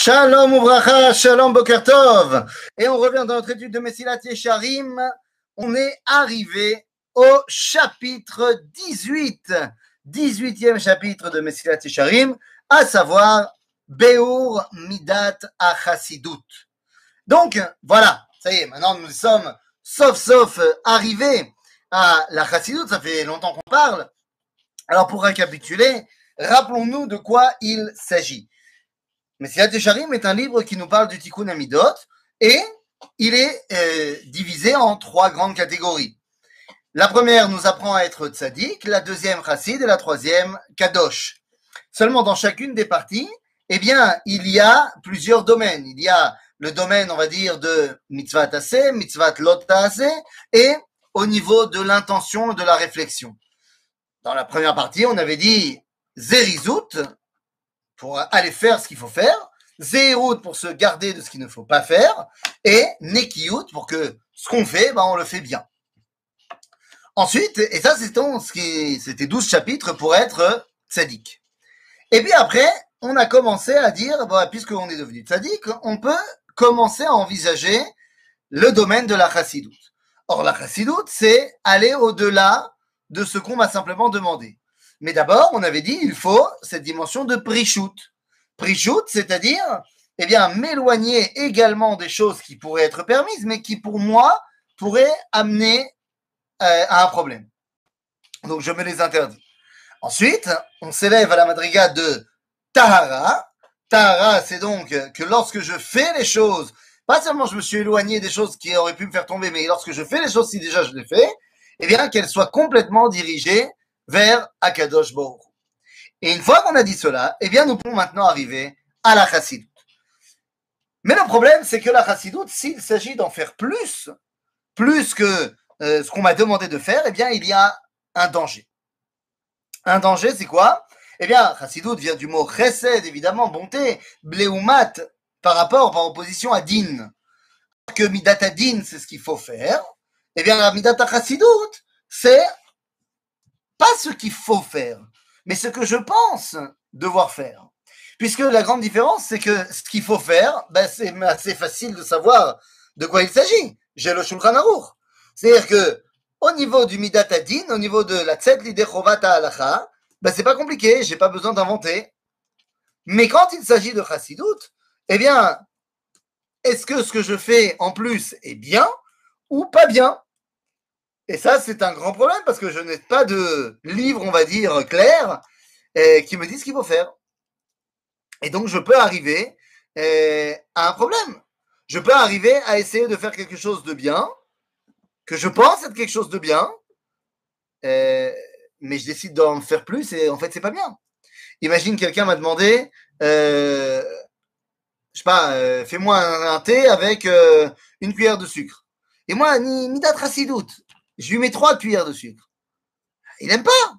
Shalom Ouvracha, Shalom Bokertov. Et on revient dans notre étude de Messilat Yesharim. On est arrivé au chapitre 18, 18e chapitre de Messilat Yesharim, à savoir Beur Midat Achasidut. Donc, voilà, ça y est, maintenant nous sommes sauf sauf arrivés à la Chassidut, ça fait longtemps qu'on parle. Alors pour récapituler, rappelons-nous de quoi il s'agit. Messilat Yesharim est un livre qui nous parle du Tikkun Amidot et il est euh, divisé en trois grandes catégories. La première nous apprend à être tzaddik, la deuxième chassid et la troisième kadosh. Seulement dans chacune des parties, eh bien, il y a plusieurs domaines. Il y a le domaine, on va dire, de mitzvah tassé, mitzvah lot tassé, et au niveau de l'intention et de la réflexion. Dans la première partie, on avait dit zerizut, pour aller faire ce qu'il faut faire, Zérout pour se garder de ce qu'il ne faut pas faire, et Nekiyut pour que ce qu'on fait, ben, on le fait bien. Ensuite, et ça c'était 12 chapitres pour être tzaddik. Et puis après, on a commencé à dire, bon, puisqu'on est devenu tzaddik, on peut commencer à envisager le domaine de la chassidoute. Or, la chassidoute, c'est aller au-delà de ce qu'on m'a simplement demandé. Mais d'abord, on avait dit, il faut cette dimension de. Prishut, c'est-à-dire, eh bien, m'éloigner également des choses qui pourraient être permises, mais qui, pour moi, pourraient amener euh, à un problème. Donc, je me les interdis. Ensuite, on s'élève à la madriga de Tahara. Tahara, c'est donc que lorsque je fais les choses, pas seulement je me suis éloigné des choses qui auraient pu me faire tomber, mais lorsque je fais les choses, si déjà je les fais, eh bien, qu'elles soient complètement dirigées vers Akadosh Baruch. Et une fois qu'on a dit cela, eh bien, nous pouvons maintenant arriver à la chassidoute. Mais le problème, c'est que la chassidoute, s'il s'agit d'en faire plus, plus que euh, ce qu'on m'a demandé de faire, eh bien, il y a un danger. Un danger, c'est quoi? Eh bien, chassidoute vient du mot chesed, évidemment, bonté, bleumat, par rapport, par opposition à din. Que midata din, c'est ce qu'il faut faire. Eh bien, la midata chassidoute, c'est pas ce qu'il faut faire, mais ce que je pense devoir faire. Puisque la grande différence, c'est que ce qu'il faut faire, ben, c'est assez facile de savoir de quoi il s'agit. J'ai le Shulchan Aruch. C'est-à-dire que, au niveau du Midat Adin, au niveau de la Tzed Lidechovata Halacha, ben, c'est pas compliqué, j'ai pas besoin d'inventer. Mais quand il s'agit de Chassidut, eh bien, est-ce que ce que je fais en plus est bien ou pas bien? Et ça, c'est un grand problème parce que je n'ai pas de livre, on va dire, clair euh, qui me dit ce qu'il faut faire. Et donc, je peux arriver euh, à un problème. Je peux arriver à essayer de faire quelque chose de bien, que je pense être quelque chose de bien, euh, mais je décide d'en faire plus et en fait, c'est pas bien. Imagine quelqu'un m'a demandé, je sais pas, fais-moi un, thé avec une cuillère de sucre. Et moi, ni, ni doute je lui mets trois cuillères de sucre. Il n'aime pas.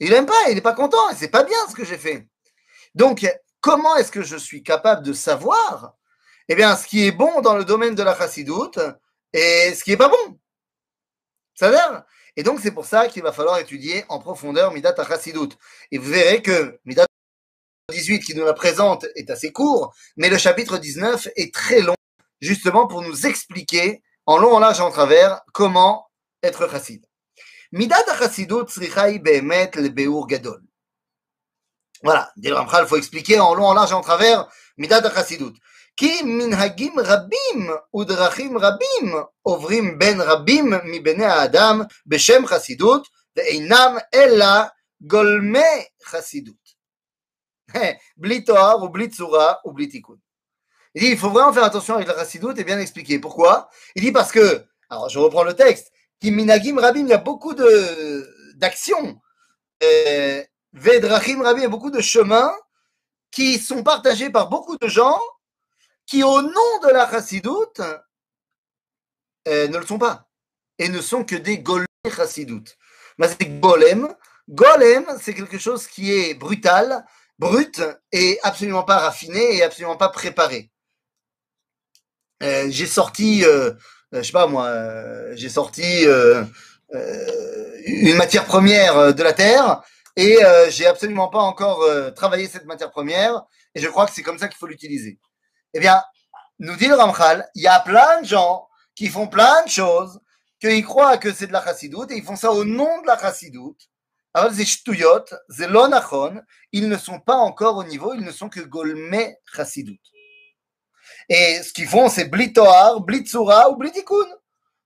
Il n'aime pas, il n'est pas content, c'est pas bien ce que j'ai fait. Donc, comment est-ce que je suis capable de savoir eh bien, ce qui est bon dans le domaine de la chassidoute et ce qui n'est pas bon? Ça veut Et donc, c'est pour ça qu'il va falloir étudier en profondeur Midat chassidoute. Et vous verrez que Midat 18 qui nous la présente est assez court, mais le chapitre 19 est très long, justement pour nous expliquer en long, en large et en travers comment être chassid. Midat chassidut tzricha behemet le beur gadol. Voilà, dit le Ramchal, il faut expliquer en long, en large et en travers midat chassidut. כי מנהגים רבים ודרכים רבים עוברים בין רבים מבני האדם בשם חסידות ואינם אלא גולמי חסידות. בלי תואר ובלי צורה ובלי תיקון. Il dit, il faut vraiment faire attention avec la chassidoute et bien expliquer. Pourquoi Il dit parce que, alors je reprends le texte, Minagim Rabim, il y a beaucoup d'actions. Euh, Vedrachim Rabim, il y a beaucoup de chemins qui sont partagés par beaucoup de gens qui, au nom de la chassidoute, euh, ne le sont pas. Et ne sont que des golem chassidoutes. C'est golem. Golem, c'est quelque chose qui est brutal, brut et absolument pas raffiné et absolument pas préparé. Euh, j'ai sorti je sais pas moi, euh, j'ai sorti euh, une matière première de la terre et j'ai absolument pas encore travaillé cette matière première et je crois que c'est comme ça qu'il faut l'utiliser. Eh bien, nous dit le Ramchal, il y a plein de gens qui font plein de choses, qu'ils croient que c'est de la chassidoute, et ils font ça au nom de la chassidoute. Alors, c'est shtuyot, c'est l'onachon, ils ne sont pas encore au niveau, ils ne sont que golme chassidoute. Et ce qu'ils font, c'est blitoar, blitsura ou blitikun.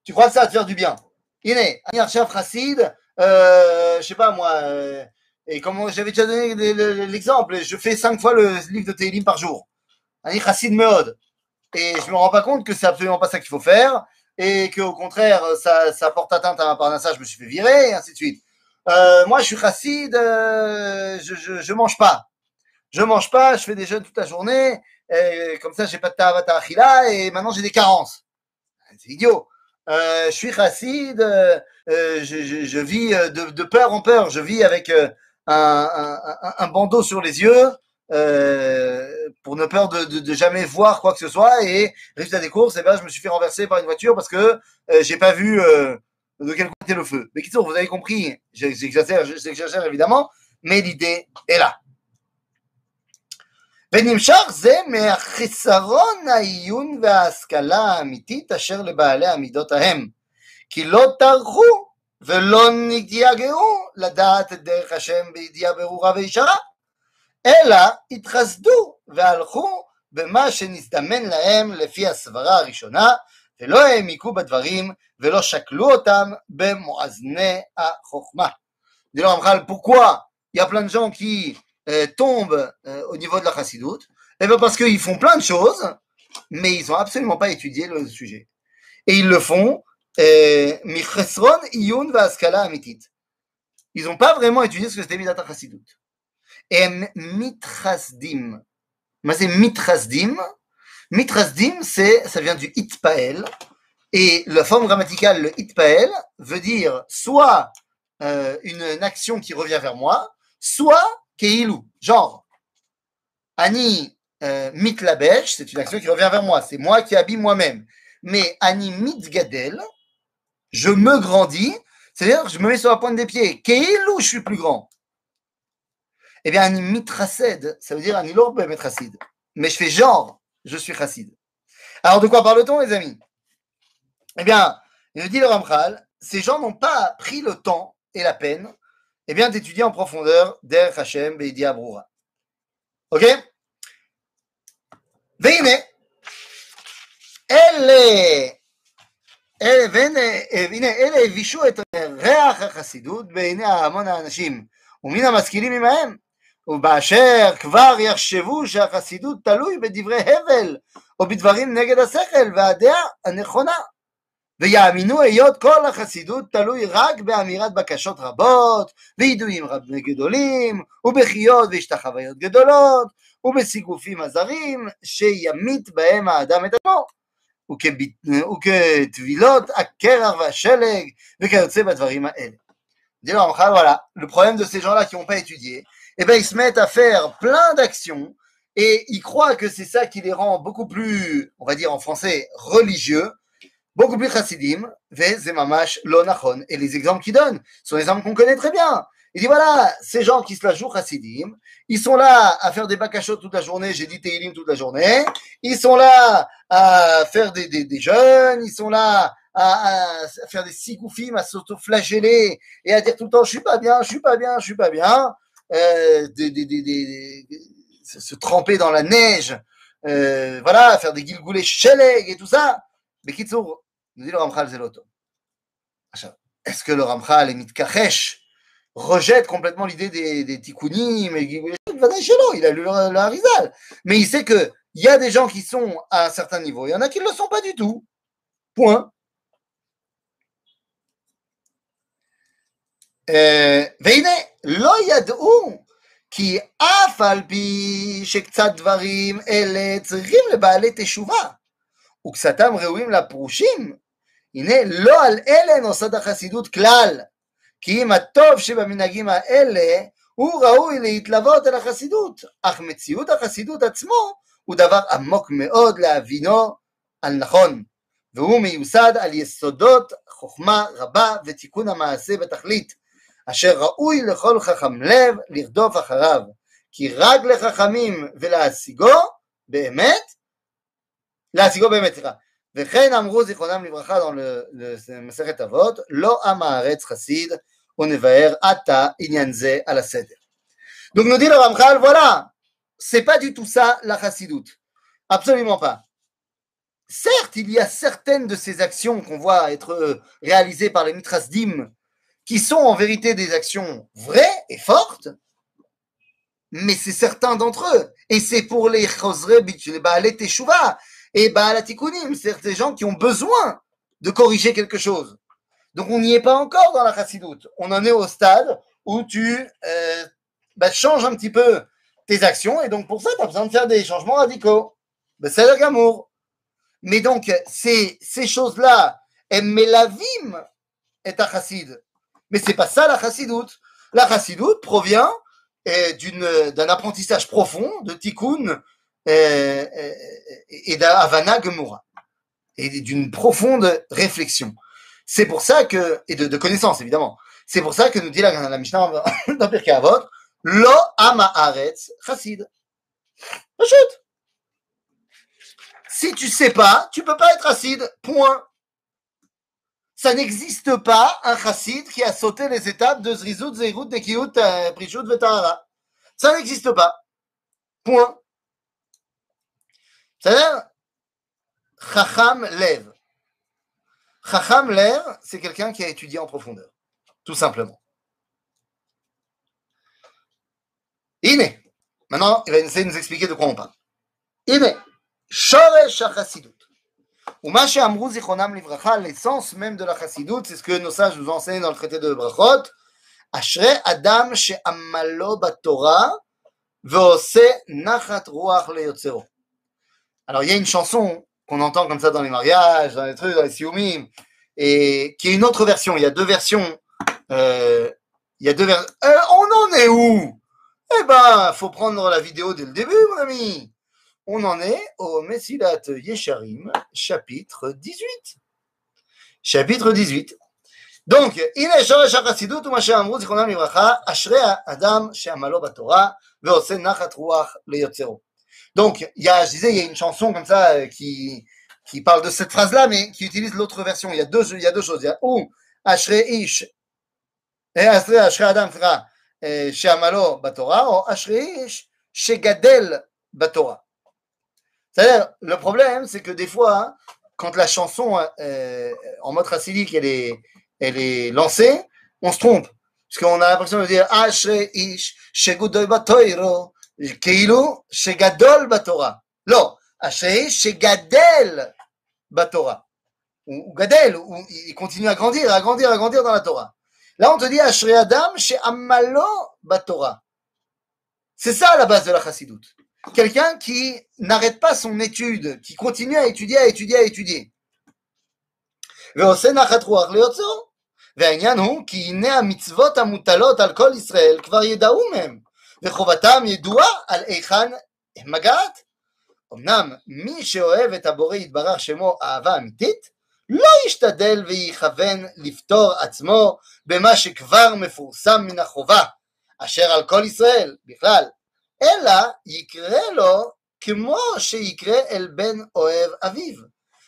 Tu crois que ça va te faire du bien Iné, chef chassid, euh, je sais pas moi, euh, et comme j'avais déjà donné l'exemple, je fais cinq fois le livre de Teilim par jour. Un chassid meod. Et je me rends pas compte que c'est absolument pas ça qu'il faut faire, et qu'au contraire, ça, ça porte atteinte à ma parnassa, je me suis fait virer, et ainsi de suite. Euh, moi, je suis chassid, euh, je, je, je mange pas. Je mange pas, je fais des jeûnes toute la journée, et comme ça, j'ai pas de tavata achila, et maintenant j'ai des carences. C'est idiot. Euh, je suis chassid, euh, je, je, vis de, peur en peur, je vis avec euh, un, bandeau sur les yeux euh, pour ne peur de, de, de, jamais voir quoi que ce soit. Et résultat des courses, eh ben, je me suis fait renverser par une voiture parce que euh, j'ai pas vu euh, de quel côté le feu. Mais qui vous avez compris, j'exagère évidemment, mais l'idée est là. ונמשך זה מהחיסרון העיון וההשכלה האמיתית אשר לבעלי המידות ההם, כי לא טרחו ולא נתייגעו לדעת את דרך השם בידיעה ברורה וישרה, אלא התחסדו והלכו במה שנזדמן להם לפי הסברה הראשונה, ולא העמיקו בדברים ולא שקלו אותם במואזני החוכמה. dis le Ramchal, pourquoi il y a plein de gens qui euh, tombent euh, au niveau de la chassidoute Eh bien parce qu'ils font plein de choses, mais ils n'ont absolument pas étudié le sujet. Et ils le font Amitit. Ils n'ont pas vraiment étudié ce que c'était Midat Chassidut. Et Mitrasdim. C'est Mitrasdim. Mitrasdim, c'est, ça vient du Itpael. Et la forme grammaticale, le Itpael, veut dire soit euh, une, une, action qui revient vers moi, soit Keilu, genre. Ani euh, Mitlabesh, c'est une action qui revient vers moi, c'est moi qui habille moi-même. Mais Ani Mitgadel, je me grandis, c'est-à-dire je me mets sur la pointe des pieds. Keilou, je suis plus grand. Eh bien, un mitraced, ça veut dire un ilorbe metracide. Mais je fais genre, je suis chassid. Alors, de quoi parle-t-on, les amis? Eh bien, il dit le Ramchal, ces gens n'ont pas pris le temps et la peine eh bien, d'étudier en profondeur Der Hashem Beidi Abroura. Ok Veine, elle est והנה אלה הבישו את ריח החסידות בעיני המון האנשים ומן המשכילים עמהם ובאשר כבר יחשבו שהחסידות תלוי בדברי הבל או בדברים נגד השכל והדעה הנכונה ויאמינו היות כל החסידות תלוי רק באמירת בקשות רבות וידועים רבים גדולים ובחיות והשתחוויות גדולות ובסיגופים הזרים שימית בהם האדם את עצמו וכטבילות הקרח והשלג וכיוצא בדברים האלה. Dis voilà, le problème de ces gens-là qui n'ont pas étudié, eh ben ils se mettent à faire plein d'actions et ils croient que c'est ça qui les rend beaucoup plus, on va dire en français, religieux, beaucoup plus chassidim, mamash lonachon. Et les exemples qu'ils donnent sont des exemples qu'on connaît très bien. Il dit voilà, ces gens qui se la jouent chassidim, ils sont là à faire des bakachot toute la journée, j'ai dit Teilim toute la journée, ils sont là à faire des, des, des jeûnes, ils sont là à, à faire des sigoufim, à s'auto-flageller et à dire tout le temps je suis pas bien, je suis pas bien, je suis pas bien, euh, des, des, se tremper dans la neige, euh, voilà, faire des gilgoulés sheleg et tout ça. Mais Kitsour, nous dit le Ramchal Zeloto. Est-ce que le Ramchal est mitkachesh rejette complètement l'idée des, des tikkunim, il a lu le, le Harizal. Mais il sait qu'il y a des gens qui sont à un certain niveau, il y en a qui ne le sont pas du tout. Point. והנה, לא ידעו כי אף על פי שקצת דברים אלה צריכים לבעלי תשובה, וקצתם ראויים לפרושים, הנה לא על אלה נוסד החסידות כלל, כי אם הטוב שבמנהגים האלה הוא ראוי להתלוות אל החסידות, אך מציאות החסידות עצמו הוא דבר עמוק מאוד להבינו על נכון, והוא מיוסד על יסודות חוכמה רבה ותיקון המעשה בתכלית, אשר ראוי לכל חכם לב לרדוף אחריו, כי רק לחכמים ולהשיגו באמת, להשיגו באמת, סליחה. Donc nous dit le Ramchal, voilà, c'est pas du tout ça la chassidoute. Absolument pas. Certes, il y a certaines de ces actions qu'on voit être euh, réalisées par les mitrasdim qui sont en vérité des actions vraies et fortes, mais c'est certains d'entre eux. Et c'est pour les chosre les baalet teshuva, et baalatikunim, c'est des gens qui ont besoin de corriger quelque chose. Donc on n'y est pas encore dans la chassidoute. On en est au stade où tu euh, bah, changes un petit peu tes actions et donc pour ça, tu as besoin de faire des changements radicaux. Ben, c'est le gamour. Mais donc, ces, ces choses-là, Melavim est un chassid. Mais c'est pas ça la chassidoute. La chassidoute provient d'une, d'un apprentissage profond de tikkun et, et d'Havana Gemura. Et d'une profonde réflexion. C'est pour ça que, et de, connaissance évidemment, c'est pour ça que nous dit la, la Mishnah dans Pirkei Avot, Lo ama aretz chassid. Chut. Si tu sais pas, tu peux pas être chassid. Point. Ça n'existe pas un chassid qui a sauté les étapes de Zrizut, Zeirut, Nekiut, euh, Prishut, Vetahara. Ça n'existe pas. Point. C'est-à-dire, Chacham Lev. Chacham Lev, c'est quelqu'un qui a étudié en profondeur. Tout simplement. Ine. Maintenant, il va essayer de nous expliquer de quoi on parle. Ine. Shoresh HaChassidut. Ou Mashe Amrou Zichronam Livracha, l'essence même de la Chassidut, c'est ce que nos sages nous enseignent dans le traité de Brachot. Ashre Adam she'amalo batorah ve'ose nachat ruach leyotzero. Alors, il y a une chanson qu'on entend comme ça dans les mariages, dans les trucs, dans les siumim, et qui est une autre version. Il y a deux versions. Euh, il y a deux versions. Euh, on en est où? Eh ben, faut prendre la vidéo dès le début, mon ami. On en est au Messilat Yesharim, chapitre 18. Chapitre 18. Donc, shoresh hachassidut ou masher amrut zichronam livracha, ashrei adam she'amalo batorah, ve'ose nachat ruach leyotzero. Donc, il y a, je disais, il y a une chanson comme ça euh, qui, qui parle de cette phrase-là, mais qui utilise l'autre version. Il y a deux, il y a deux choses. Il y a ou Ashrei Ish et Ashrei Ashrei Adam Fra Batora ou Ashrei Ish Shegadel Batora. C'est-à-dire, le problème, c'est que des fois, hein, quand la chanson euh, euh, en mode racidique, elle est, elle est lancée, on se trompe. Parce qu'on a l'impression de dire Ashrei Ish Shegudoy Batoiro כאילו שגדול בתורה. לא, אשרי איש שגדל בתורה. הוא גדל, הוא, il continue à grandir, à grandir, à grandir dans la Torah. Là, on te dit Ashri Adam chez Amalo Batora. C'est ça la base de la chassidoute. Quelqu'un qui n'arrête pas son étude, qui continue à étudier, à étudier, à étudier. ועושה נחת רוח ליוצרו. והעניין הוא כי הנה המצוות המוטלות על כל ישראל כבר ידעו מהם, וחובתם ידועה על היכן הם מגעת. אמנם מי שאוהב את הבורא יתברך שמו אהבה אמיתית, לא ישתדל ויכוון לפתור עצמו במה שכבר מפורסם מן החובה, אשר על כל ישראל בכלל, אלא יקרה לו כמו שיקרה אל בן אוהב אביו,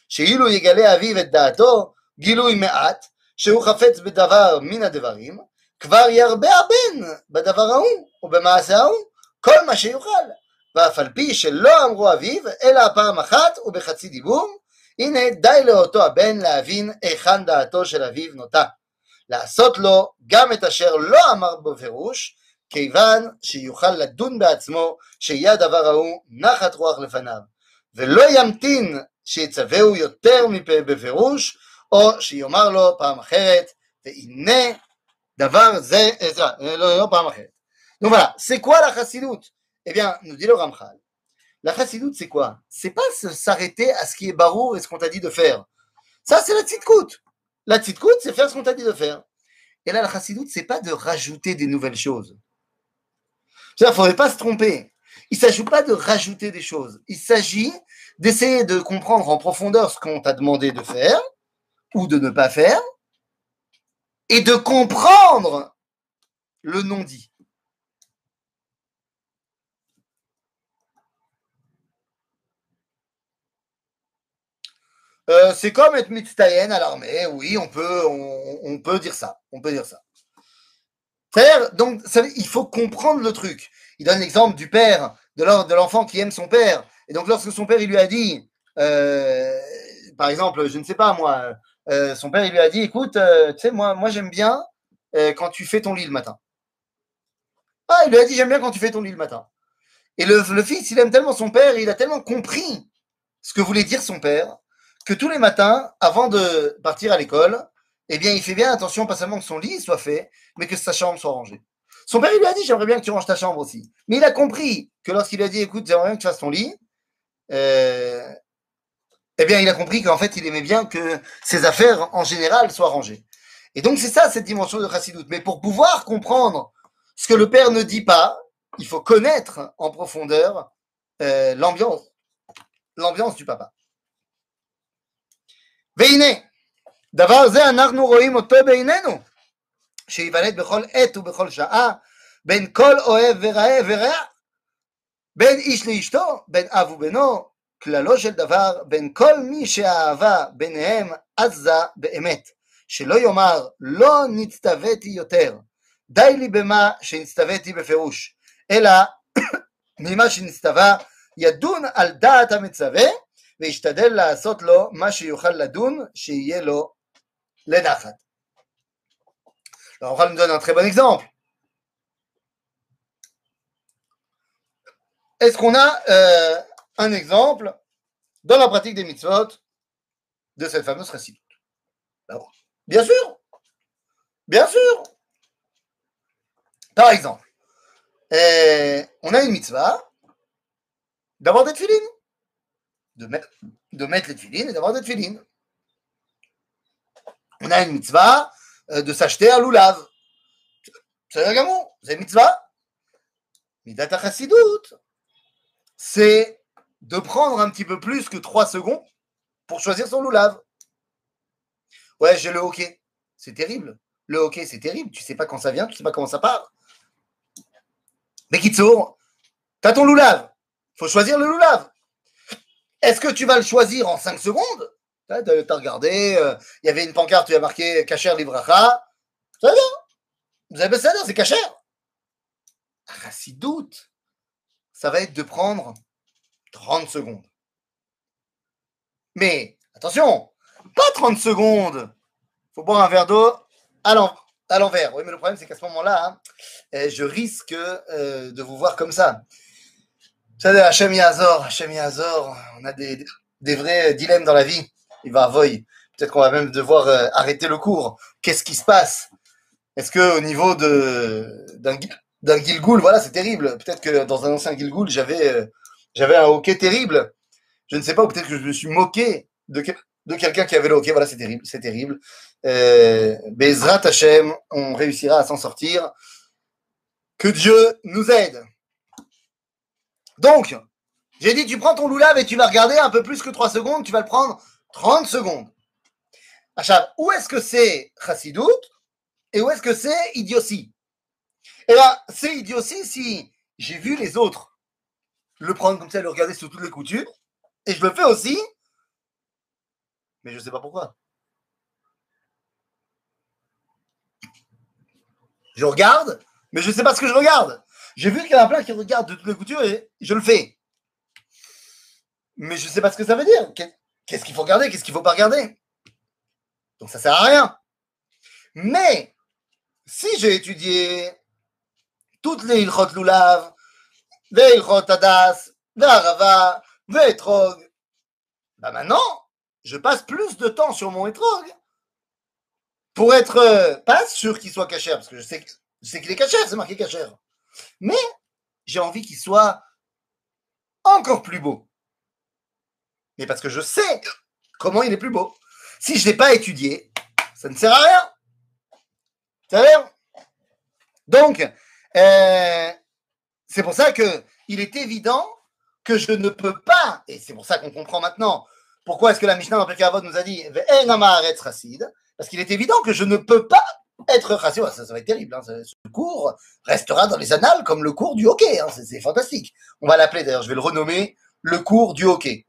שאילו יגלה אביו את דעתו, גילוי מעט, שהוא חפץ בדבר מן הדברים, כבר ירבה הבן בדבר ההוא, ובמעשה ההוא, כל מה שיוכל, ואף על פי שלא אמרו אביו, אלא פעם אחת ובחצי דיבור, הנה די לאותו הבן להבין היכן דעתו של אביו נוטה, לעשות לו גם את אשר לא אמר בפירוש, כיוון שיוכל לדון בעצמו שיהיה הדבר ההוא נחת רוח לפניו, ולא ימתין שיצווהו יותר מפה בפירוש, או שיאמר לו פעם אחרת, והנה דבר זה, סליחה, לא, לא פעם אחרת. Donc voilà, c'est quoi la chassidoute Eh bien, nous dit le Ramchal, La chassidoute, c'est quoi? C'est pas s'arrêter à ce qui est barou et ce qu'on t'a dit de faire. Ça, c'est la tzitkout. La tzitkout, c'est faire ce qu'on t'a dit de faire. Et là, la chassidoute, c'est pas de rajouter des nouvelles choses. Il ne faudrait pas se tromper. Il ne s'agit pas de rajouter des choses. Il s'agit d'essayer de comprendre en profondeur ce qu'on t'a demandé de faire ou de ne pas faire et de comprendre le non-dit. Euh, c'est comme être mitztayen à l'armée, oui, on peut, on, peut dire ça, on peut dire ça. Donc, il faut comprendre le truc. Il donne l'exemple du père, de l'en- de l'enfant qui aime son père. Et donc, lorsque son père, lui a dit, euh, par exemple, je ne sais pas moi, euh, son père, il lui a dit, écoute, tu sais, moi, moi j'aime bien quand tu fais ton lit le matin. Ah, il lui a dit, j'aime bien quand tu fais ton lit le matin. Et le fils, il aime tellement son père, il a tellement compris ce que voulait dire son père, que tous les matins, avant de partir à l'école, eh bien, il fait bien attention, pas seulement que son lit soit fait, mais que sa chambre soit rangée. Son père, lui a dit, j'aimerais bien que tu ranges ta chambre aussi. Mais il a compris que lorsqu'il a dit, écoute, j'aimerais bien que tu fasses ton lit, euh, eh bien, il a compris qu'en fait, il aimait bien que ses affaires, en général, soient rangées. Et donc, c'est ça, cette dimension de Chassidoute. Mais pour pouvoir comprendre ce que le père ne dit pas, il faut connaître en profondeur euh, l'ambiance du papa. והנה, דבר זה אנחנו רואים אותו בעינינו, שייוולד בכל עת ובכל שעה, בין כל אוהב ורעה ורע, בין איש לאשתו, בין אב ובנו, כללו של דבר, בין כל מי שהאהבה ביניהם עזה באמת, שלא יאמר לא נצטוויתי יותר, די לי במה שנצטוויתי בפירוש, אלא ממה שנצטווה ידון על דעת המצווה וישתדל לעשות לו מה שיוכל לדון, שיהיה לו לנחת. Alors, on va nous donner un très bon exemple. Est-ce qu'on a euh, un exemple dans la pratique des mitzvot de cette fameuse récite Bien sûr, bien sûr. Par exemple, euh, on a une mitzvah d'avoir des filines, de, mettre, de mettre les filines et d'avoir des filines. On a une mitzvah euh, de s'acheter un loulav. C'est un gamin, c'est une mitzvah. Midat Chassidut, c'est de prendre un petit peu plus que 3 secondes pour choisir son loulav. Ouais, j'ai le hockey. C'est terrible. Le hockey, c'est terrible. Tu sais pas quand ça vient, tu sais pas comment ça part. Mais Kitsour, t'as ton loulav. Faut choisir le loulav. Est-ce que tu vas le choisir en 5 secondes? T'as regardé, euh, il y avait une pancarte où il y a marqué Kacher Livracha. Ça va? Vous avez ça, c'est Kacher. Ah, si doute, ça va être de prendre 30 secondes. Mais attention, pas 30 secondes. faut boire un verre d'eau à l'envers. Oui, mais le problème, c'est qu'à ce moment-là, hein, eh, je risque euh, de vous voir comme ça. Savez, Hachem Yazor, Hachem Yazor, on a des, des vrais dilemmes dans la vie. Il va voy. Peut-être qu'on va même devoir euh, arrêter le cours. Qu'est-ce qui se passe? Est-ce que au niveau de d'un d'un Gilgoul, voilà, c'est terrible. Peut-être que dans un ancien Gilgoul, j'avais euh, j'avais un hockey terrible. Je ne sais pas, ou peut-être que je me suis moqué de quelqu'un qui avait le hockey. Voilà, c'est terrible, c'est terrible. Euh, Bezrat Hachem, on réussira à s'en sortir. Que Dieu nous aide. Donc, j'ai dit, tu prends ton loulav et tu vas regarder un peu plus que 3 secondes, tu vas le prendre 30 secondes. Achab, où est-ce que c'est chassidout et où est-ce que c'est idiotie? Eh bien, c'est idiotie si j'ai vu les autres le prendre comme ça, le regarder sous toutes les coutures, et je le fais aussi, mais je ne sais pas pourquoi. Je regarde, mais je ne sais pas ce que je regarde. J'ai vu qu'il y en a plein qui regardent de toutes les coutures et je le fais. Mais je ne sais pas ce que ça veut dire. Qu'est- Qu'est-ce qu'il faut regarder, qu'est-ce qu'il ne faut pas regarder? Donc ça ne sert à rien. Mais si j'ai étudié toutes les Ilchot les Ilchot Adas, Arava, Etrog, bah maintenant, je passe plus de temps sur mon Etrog pour être euh, pas sûr qu'il soit caché, parce que je sais, qu'il est caché, c'est marqué caché. Mais j'ai envie qu'il soit encore plus beau. Mais parce que je sais comment il est plus beau. Si je ne l'ai pas étudié, ça ne sert à rien. Ça dire Donc, euh, c'est pour ça que il est évident que je ne peux pas, et c'est pour ça qu'on comprend maintenant pourquoi est-ce que la Mishnah dans Avot nous a dit parce qu'il est évident que je ne peux pas être rassé, ah, ça, va être terrible. Hein, ce cours restera dans les annales comme le cours du hockey. Hein, c'est fantastique. On va l'appeler d'ailleurs, je vais le renommer le cours du hockey.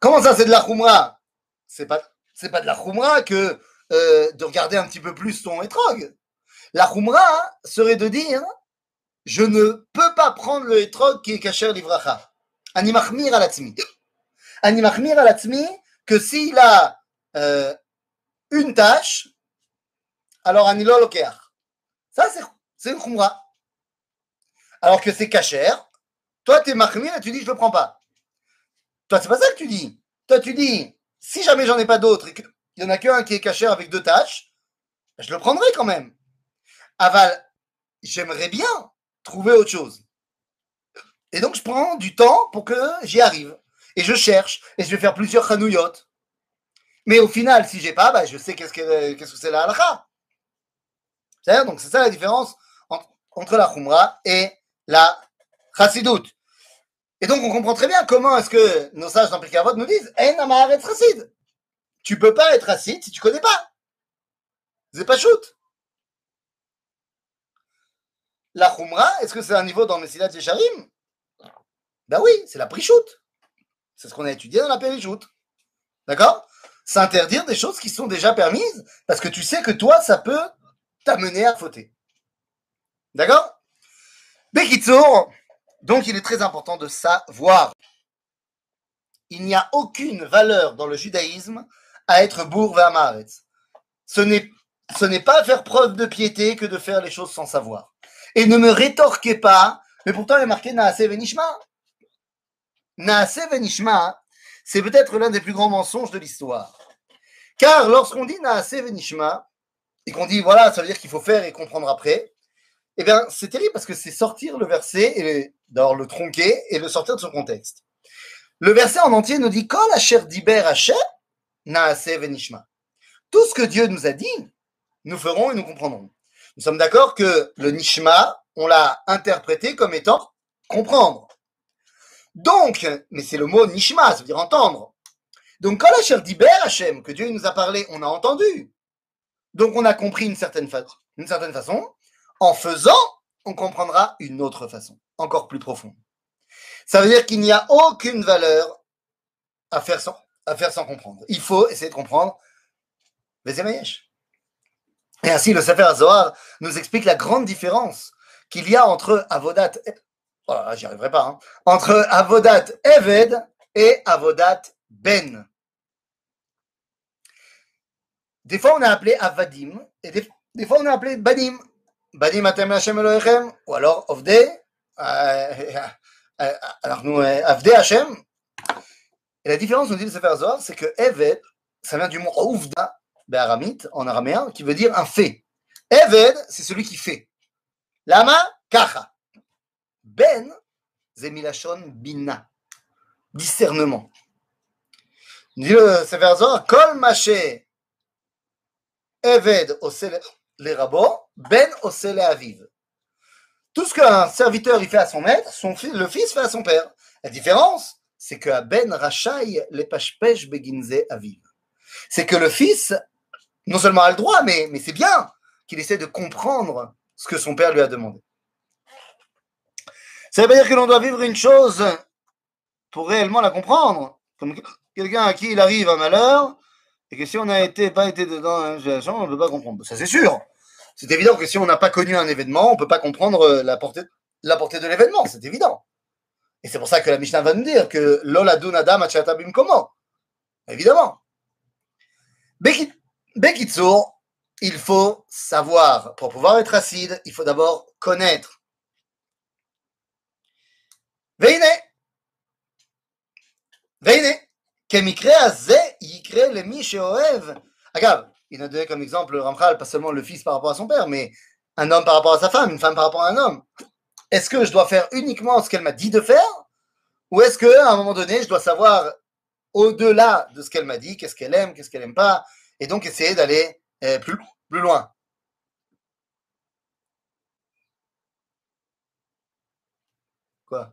Comment ça, c'est de la khumra C'est pas, c'est pas de la khumra que euh, de regarder un petit peu plus son étrogue. La khumra serait de dire je ne peux pas prendre le étrog qui est kacher livracha. Animachmir alatzmi al atzmi. Ani machmir al atzmi que s'il a une tâche, alors ani lo lokeach. Ça, c'est, une khumra. Alors que c'est cachère, toi, tu es machmir et tu dis je le prends pas. Toi, c'est pas ça que tu dis. Toi, tu dis si jamais j'en ai pas d'autres et qu'il y en a qu'un qui est cachère avec deux tâches, je le prendrai quand même. Aval, j'aimerais bien trouver autre chose. Et donc, je prends du temps pour que j'y arrive. Et je cherche. Et je vais faire plusieurs chanouillottes. Mais au final, si j'ai pas, bah, je sais qu'est-ce que qu'est-ce que c'est la halakha. C'est-à-dire, donc c'est ça la différence entre, la khumra et la chassidoute. Et donc, on comprend très bien comment est-ce que nos sages dans Pirkei nous disent Ein amaharet chassid. Tu peux pas être chassid si tu connais pas. C'est pas shoot. La khumra, est-ce que c'est un niveau dans Messilat Yesharim? Ben oui, c'est la prichoute. C'est ce qu'on a étudié dans la périchoute. D'accord? S'interdire des choses qui sont déjà permises parce que tu sais que toi, ça peut t'amener à fauter. D'accord? Bekitsour, donc il est très important de savoir. Il n'y a aucune valeur dans le judaïsme à être bourve à Ce n'est, ce n'est pas faire preuve de piété que de faire les choses sans savoir. Et ne me rétorquez pas, mais pourtant il est marqué Naase Venishma. Naase Venishma, c'est peut-être l'un des plus grands mensonges de l'histoire. Car lorsqu'on dit Naase Venishma, et qu'on dit voilà, ça veut dire qu'il faut faire et comprendre après, eh bien c'est terrible parce que c'est sortir le verset, et d'abord le tronquer et le sortir de son contexte. Le verset en entier nous dit Kol Asher Diber Asher Naase Venishma. Tout ce que Dieu nous a dit, nous ferons et nous comprendrons. Nous sommes d'accord que le nishma, on l'a interprété comme étant comprendre. Donc, mais c'est le mot nishma, ça veut dire entendre. Donc, quand la chair d'Iber Hachem, que Dieu nous a parlé, on a entendu. Donc, on a compris une certaine, façon. En faisant, on comprendra une autre façon, encore plus profonde. Ça veut dire qu'il n'y a aucune valeur à faire sans, comprendre. Il faut essayer de comprendre les. Et ainsi, le Sefer Zohar nous explique la grande différence qu'il y a entre Avodat, oh j'y arriverai pas, hein, entre Avodat Eved et Avodat Ben. Des fois, on a appelé Avadim, et des, fois, on a appelé Banim. Banim Atem Hashem Elohechem, ou alors Ovde, euh, euh, alors nous, euh, Avde Hashem. Et la différence, nous dit le Sefer Zohar, c'est que Eved, ça vient du mot Ouvda, en araméen, qui veut dire un fait. Eved, c'est celui qui fait. Lama, kacha. Ben, zemilachon bina. Discernement. Dit le Sefer kol maché Eved les rabots, ben osele aviv. Tout ce qu'un serviteur il fait à son maître, son fils, le fils fait à son père. La différence, c'est que Ben Rachai les pashpesh beginze aviv. C'est que le fils non seulement a le droit, mais c'est bien qu'il essaie de comprendre ce que son père lui a demandé. Ça veut dire que l'on doit vivre une chose pour réellement la comprendre. Comme quelqu'un à qui il arrive un malheur, et que si on n'a pas été dedans hein, on ne peut pas comprendre. Ça, c'est sûr. C'est évident que si on n'a pas connu un événement, on ne peut pas comprendre la portée, la portée de l'événement. C'est évident. Et c'est pour ça que la Mishnah va nous dire que Lola Dunada Machatabim comment Évidemment. Bekitsour, il faut savoir. Pour pouvoir être acide, il faut d'abord connaître. Veine. Kemikre azé, yikre le mi sheoev. Regarde, il a donné comme exemple Ramchal, pas seulement le fils par rapport à son père, mais un homme par rapport à sa femme, une femme par rapport à un homme. Est-ce que je dois faire uniquement ce qu'elle m'a dit de faire Ou est-ce qu'à un moment donné, je dois savoir au-delà de ce qu'elle m'a dit, qu'est-ce qu'elle aime, qu'est-ce qu'elle n'aime pas, et donc essayer d'aller euh, plus, plus loin? Quoi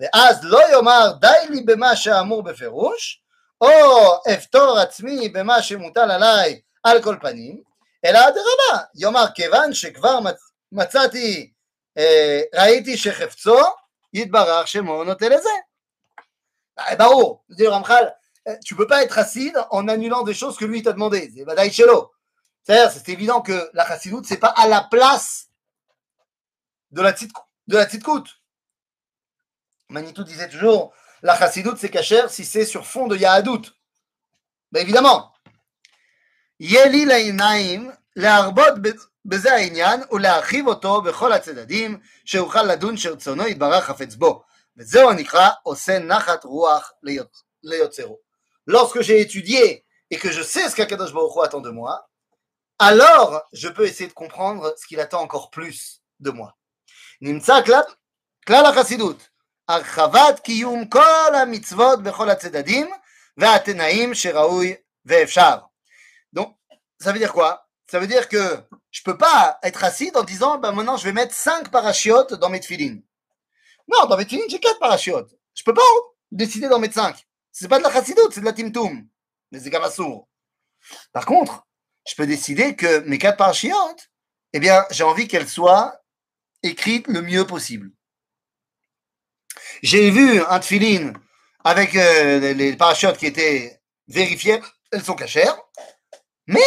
ואז לא יאמר די לי במה שאמור בפירוש, או אפתור עצמי במה שמוטל עליי על כל פנים, אלא אדרבה, יאמר כיוון שכבר מצ- מצאתי, אה, ראיתי שחפצו, יתברך שמו נוטה לזה. Ah, ברור, זה רמח"ל, euh, tu peux pas être chassid en annulant des choses que lui t'a demandé, c'est ודאי שלא. C'est-à-dire, c'est évident que la chassidoute, c'est pas à la place de la tzidk- de la tzidkout. Manitou disait toujours, la chassidoute, c'est cachère si c'est sur fond de yahadout. Ben évidemment. יהיה לעיניים להרבות בזה העניין ולהרחיב אותו בכל הצדדים שאוכל לדון שרצונו יתברך חפץ בו. וזהו הנקרא עושה נחת רוח ליוצ- ליוצרו. Lorsque j'ai étudié et que je sais ce qu'Akadosh Baruch Hu attend de moi, alors je peux essayer de comprendre ce qu'il attend encore plus de moi. נמצא כלל, כלל החסידות, הרחבת קיום כל המצוות בכל הצדדים והתנאים שראוי ואפשר. Donc, ça veut dire quoi Ça veut dire que je peux pas être assis en disant, ben maintenant je vais mettre 5 parachiotes dans mes tefilines. Non, dans mes tefilines, j'ai 4 parachiotes. Je peux pas décider d'en mettre 5. C'est pas de la chassidoute, c'est de la timtoum. Mais c'est sourd. Par contre, je peux décider que mes 4 parachiotes, eh bien, j'ai envie qu'elles soient écrites le mieux possible. J'ai vu un tefilin avec euh, les- les parachutes qui étaient vérifiés, elles sont cachères, mais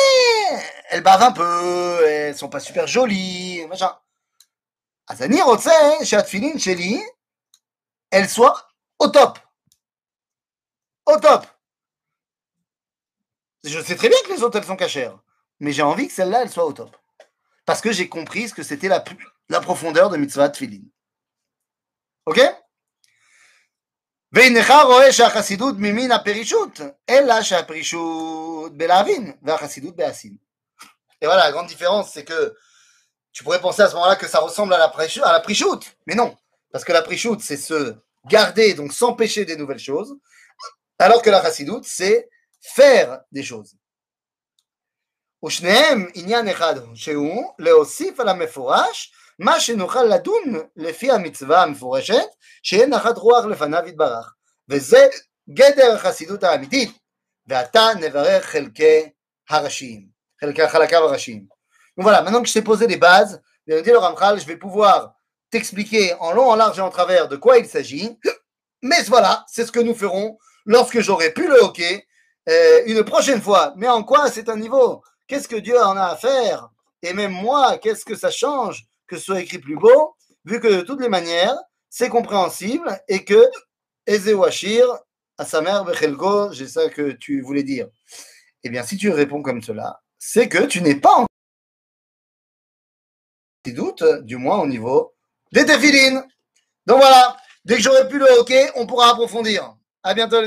elles bavent un peu, elles sont pas super jolies, machin. אז אני רוצה שהתפילין שלי, elles soient au top. Au top. Je sais très bien que les autres, elles sont cachères, mais j'ai envie que celle-là, elle soit au top. Parce que j'ai compris ce que c'était la, pu- la profondeur de mitzvah tefilin. Ok ואינך רואה שהחסידות ממין הפרישות, אלא שהפרישות בלהבין והחסידות בעשין. Et voilà, la grande différence, c'est que tu pourrais penser à ce moment-là que ça ressemble à la, prichout, à la prichout, mais non, parce que la prichout, c'est se garder, donc s'empêcher des nouvelles choses, alors que la chassidoute, c'est faire des choses. ושניהם עניין אחד שהוא להוסיף על המפורש מה שנוכל לדון לפי המצווה המפורשת שיהיה נחת רוח לפניו יתברך וזה גדר החסידות האמיתית ועתה נברך חלקי הראשיים חלקי חלקיו הראשיים. Donc voilà, maintenant que je t'ai posé les bases, bien dit le Ramchal, je vais pouvoir t'expliquer en long, en large et en travers de quoi il s'agit. Mais voilà, c'est ce que nous ferons lorsque j'aurai pu le hockey euh, une prochaine fois. Mais en quoi c'est un niveau Qu'est-ce que Dieu en a à faire Et même moi, qu'est-ce que ça change Que soit écrit plus beau, vu que de toutes les manières, c'est compréhensible et que Ezeu Ashir, à sa mère Bechelko, j'ai ça que tu voulais dire. Eh bien, si tu réponds comme cela, c'est que tu n'es pas en doute, du moins au niveau des téfilines. Donc voilà, dès que j'aurai pu le hockey, on pourra approfondir. À bientôt.